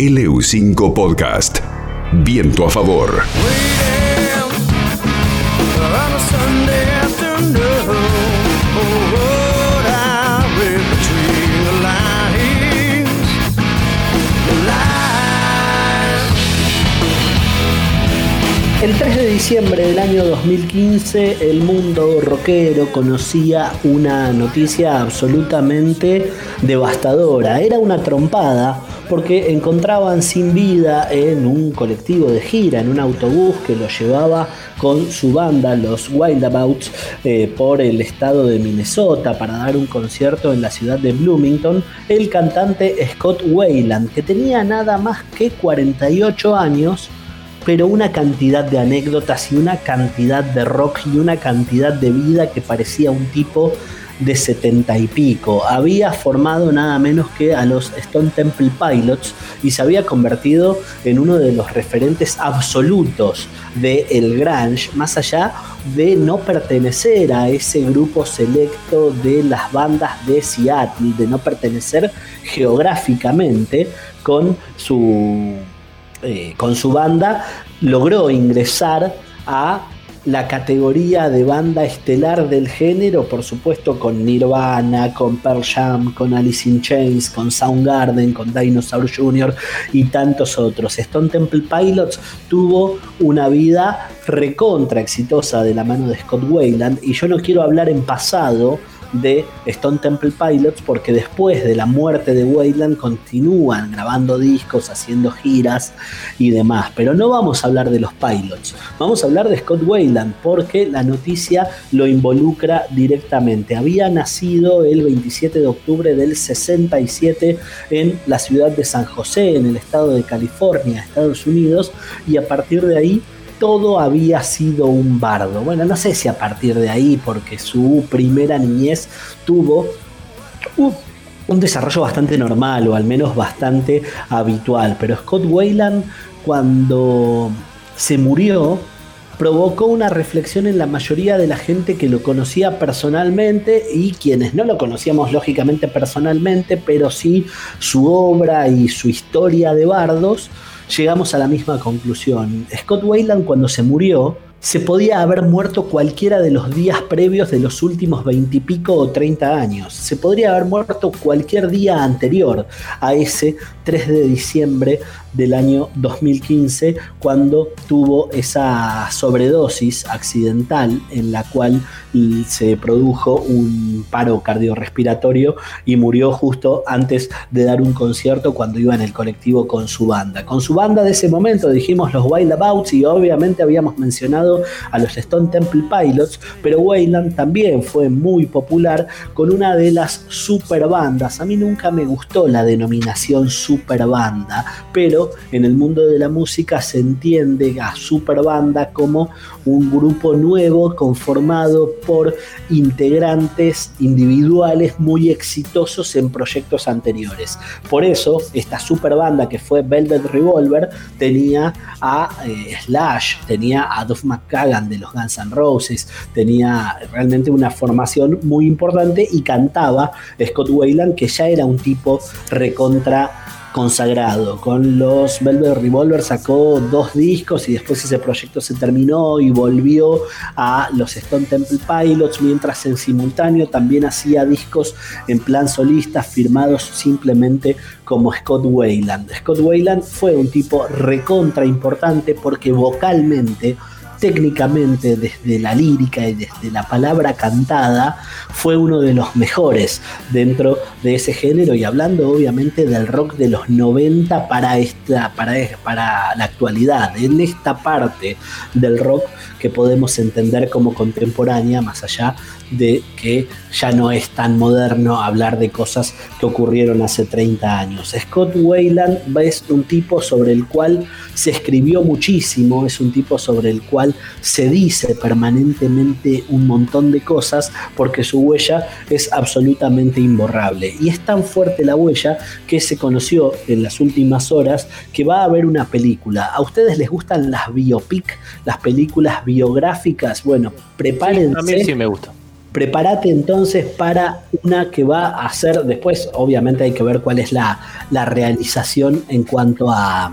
LU5 Podcast. Viento a favor. El 3 de diciembre del año 2015 el mundo rockero conocía una noticia absolutamente devastadora. Era una trompada porque encontraban sin vida en un colectivo de gira, en un autobús que lo llevaba con su banda, los Wildabouts, eh, por el estado de Minnesota para dar un concierto en la ciudad de Bloomington, el cantante Scott Wayland, que tenía nada más que 48 años pero una cantidad de anécdotas y una cantidad de rock y una cantidad de vida que parecía un tipo de setenta y pico. Había formado nada menos que a los Stone Temple Pilots y se había convertido en uno de los referentes absolutos del el grunge, más allá de no pertenecer a ese grupo selecto de las bandas de Seattle, de no pertenecer geográficamente con su eh, con su banda, logró ingresar a la categoría de banda estelar del género, por supuesto con Nirvana, con Pearl Jam, con Alice in Chains, con Soundgarden, con Dinosaur Jr. y tantos otros. Stone Temple Pilots tuvo una vida recontra exitosa de la mano de Scott Wayland y yo no quiero hablar en pasado de Stone Temple Pilots porque después de la muerte de Wayland continúan grabando discos, haciendo giras y demás. Pero no vamos a hablar de los Pilots, vamos a hablar de Scott Wayland porque la noticia lo involucra directamente. Había nacido el 27 de octubre del 67 en la ciudad de San José, en el estado de California, Estados Unidos, y a partir de ahí todo había sido un bardo. Bueno, no sé si a partir de ahí, porque su primera niñez tuvo un desarrollo bastante normal o al menos bastante habitual, pero Scott Wayland cuando se murió provocó una reflexión en la mayoría de la gente que lo conocía personalmente y quienes no lo conocíamos lógicamente personalmente, pero sí su obra y su historia de bardos llegamos a la misma conclusión. Scott Wayland cuando se murió, se podía haber muerto cualquiera de los días previos de los últimos veintipico o treinta años. Se podría haber muerto cualquier día anterior a ese 3 de diciembre del año 2015, cuando tuvo esa sobredosis accidental en la cual se produjo un paro cardiorrespiratorio y murió justo antes de dar un concierto cuando iba en el colectivo con su banda. Con su banda de ese momento dijimos los Wild Abouts y obviamente habíamos mencionado a los Stone Temple Pilots, pero Wayland también fue muy popular con una de las super bandas. A mí nunca me gustó la denominación super banda, pero en el mundo de la música se entiende a super banda como un grupo nuevo conformado por integrantes individuales muy exitosos en proyectos anteriores. Por eso, esta super banda que fue Velvet Revolver tenía a eh, Slash, tenía a Duff McKagan de los Guns N' Roses, tenía realmente una formación muy importante y cantaba Scott Wayland, que ya era un tipo recontra consagrado. Con los Velvet Revolver sacó dos discos y después ese proyecto se terminó y volvió a los Stone Temple Pilots, mientras en simultáneo también hacía discos en plan solista firmados simplemente como Scott Wayland. Scott Wayland fue un tipo recontra importante porque vocalmente técnicamente desde la lírica y desde la palabra cantada fue uno de los mejores dentro de ese género y hablando obviamente del rock de los 90 para, esta, para, para la actualidad, en esta parte del rock que podemos entender como contemporánea más allá de que ya no es tan moderno hablar de cosas que ocurrieron hace 30 años. Scott Wayland es un tipo sobre el cual se escribió muchísimo, es un tipo sobre el cual se dice permanentemente un montón de cosas porque su huella es absolutamente imborrable. Y es tan fuerte la huella que se conoció en las últimas horas que va a haber una película. ¿A ustedes les gustan las biopic, las películas biográficas? Bueno, prepárense. a mí sí me gusta prepárate entonces para una que va a ser, después obviamente hay que ver cuál es la, la realización en cuanto a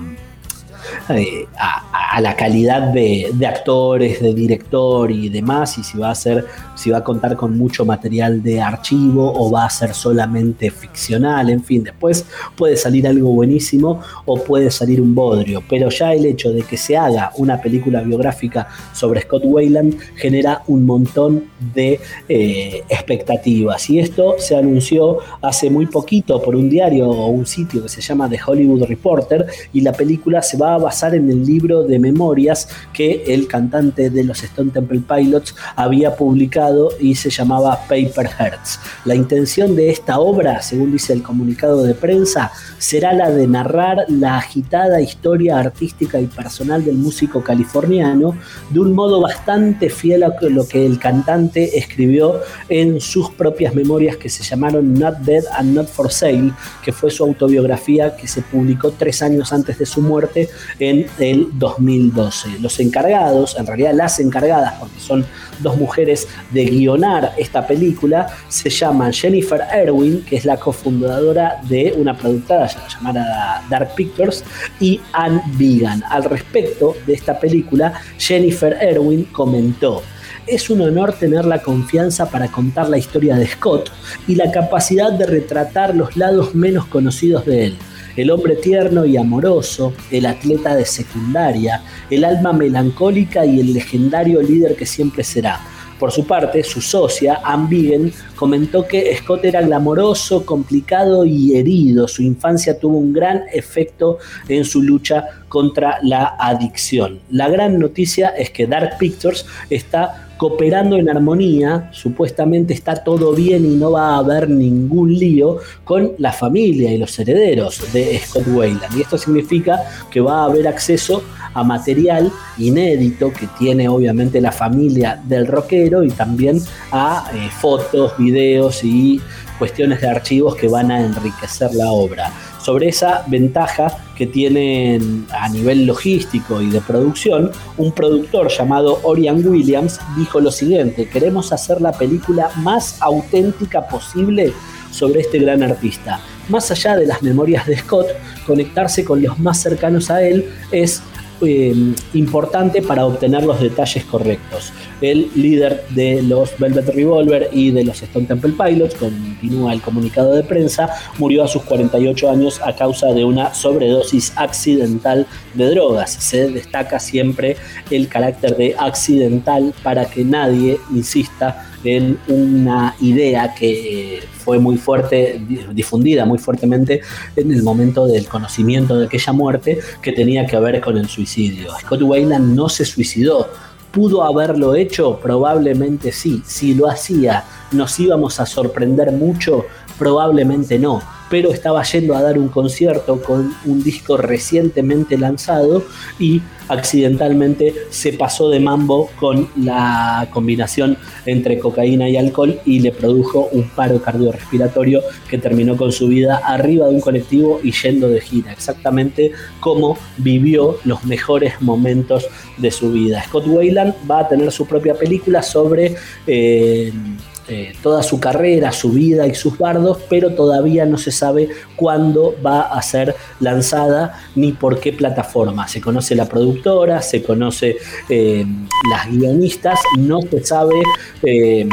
eh, a, la calidad de, actores, de director y demás, y si va a ser, si va a contar con mucho material de archivo o va a ser solamente ficcional, en fin, después puede salir algo buenísimo o puede salir un bodrio, pero ya el hecho de que se haga una película biográfica sobre Scott Wayland genera un montón de eh, expectativas, y esto se anunció hace muy poquito por un diario o un sitio que se llama The Hollywood Reporter, y la película se va a basar en el libro de memorias que el cantante de los Stone Temple Pilots había publicado y se llamaba Paper Hearts. La intención de esta obra, según dice el comunicado de prensa, será la de narrar la agitada historia artística y personal del músico californiano de un modo bastante fiel a lo que el cantante escribió en sus propias memorias que se llamaron Not Dead and Not for Sale, que fue su autobiografía que se publicó tres años antes de su muerte en el 2012. Los encargados, en realidad las encargadas, porque son dos mujeres de guionar esta película, se llaman Jennifer Erwin, que es la cofundadora de una productora llamada Dark Pictures, y Anne Vegan. Al respecto de esta película, Jennifer Erwin comentó, es un honor tener la confianza para contar la historia de Scott y la capacidad de retratar los lados menos conocidos de él el hombre tierno y amoroso, el atleta de secundaria, el alma melancólica y el legendario líder que siempre será. Por su parte, su socia, Anne Vigen, comentó que Scott era glamoroso, complicado y herido. Su infancia tuvo un gran efecto en su lucha contra la adicción. La gran noticia es que Dark Pictures está cooperando en armonía, supuestamente está todo bien y no va a haber ningún lío con la familia y los herederos de Scott Wayland. Y esto significa que va a haber acceso a material inédito que tiene obviamente la familia del rockero y también a eh, fotos, videos y cuestiones de archivos que van a enriquecer la obra sobre esa ventaja que tienen a nivel logístico y de producción, un productor llamado Orion Williams dijo lo siguiente, queremos hacer la película más auténtica posible sobre este gran artista. Más allá de las memorias de Scott, conectarse con los más cercanos a él es Em, importante para obtener los detalles correctos. El líder de los Velvet Revolver y de los Stone Temple Pilots, continúa el comunicado de prensa, murió a sus 48 años a causa de una sobredosis accidental de drogas. Se destaca siempre el carácter de accidental para que nadie insista en una idea que fue muy fuerte, difundida muy fuertemente en el momento del conocimiento de aquella muerte que tenía que ver con el suicidio. Scott Wayland no se suicidó. ¿Pudo haberlo hecho? Probablemente sí. Si lo hacía, ¿nos íbamos a sorprender mucho? Probablemente no pero estaba yendo a dar un concierto con un disco recientemente lanzado y accidentalmente se pasó de mambo con la combinación entre cocaína y alcohol y le produjo un paro cardiorrespiratorio que terminó con su vida arriba de un colectivo y yendo de gira, exactamente como vivió los mejores momentos de su vida. Scott Wayland va a tener su propia película sobre... Eh, eh, toda su carrera, su vida y sus bardos, pero todavía no se sabe cuándo va a ser lanzada ni por qué plataforma. Se conoce la productora, se conoce eh, las guionistas, no se sabe eh,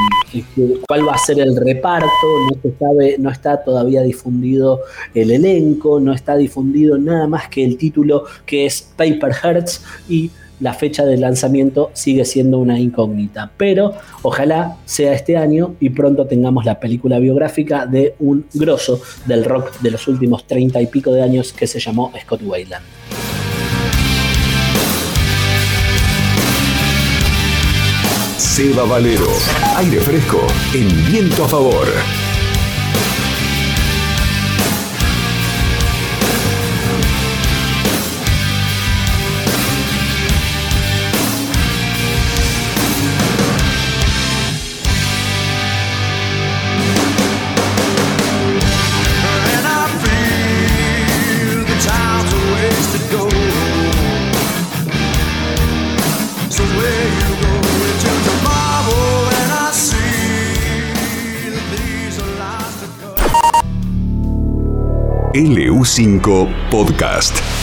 cuál va a ser el reparto, no se sabe, no está todavía difundido el elenco, no está difundido nada más que el título que es Paper Hearts y la fecha de lanzamiento sigue siendo una incógnita, pero ojalá sea este año y pronto tengamos la película biográfica de un grosso del rock de los últimos treinta y pico de años que se llamó Scott Wayland. Seba Valero, aire fresco en viento a favor. LU5 Podcast.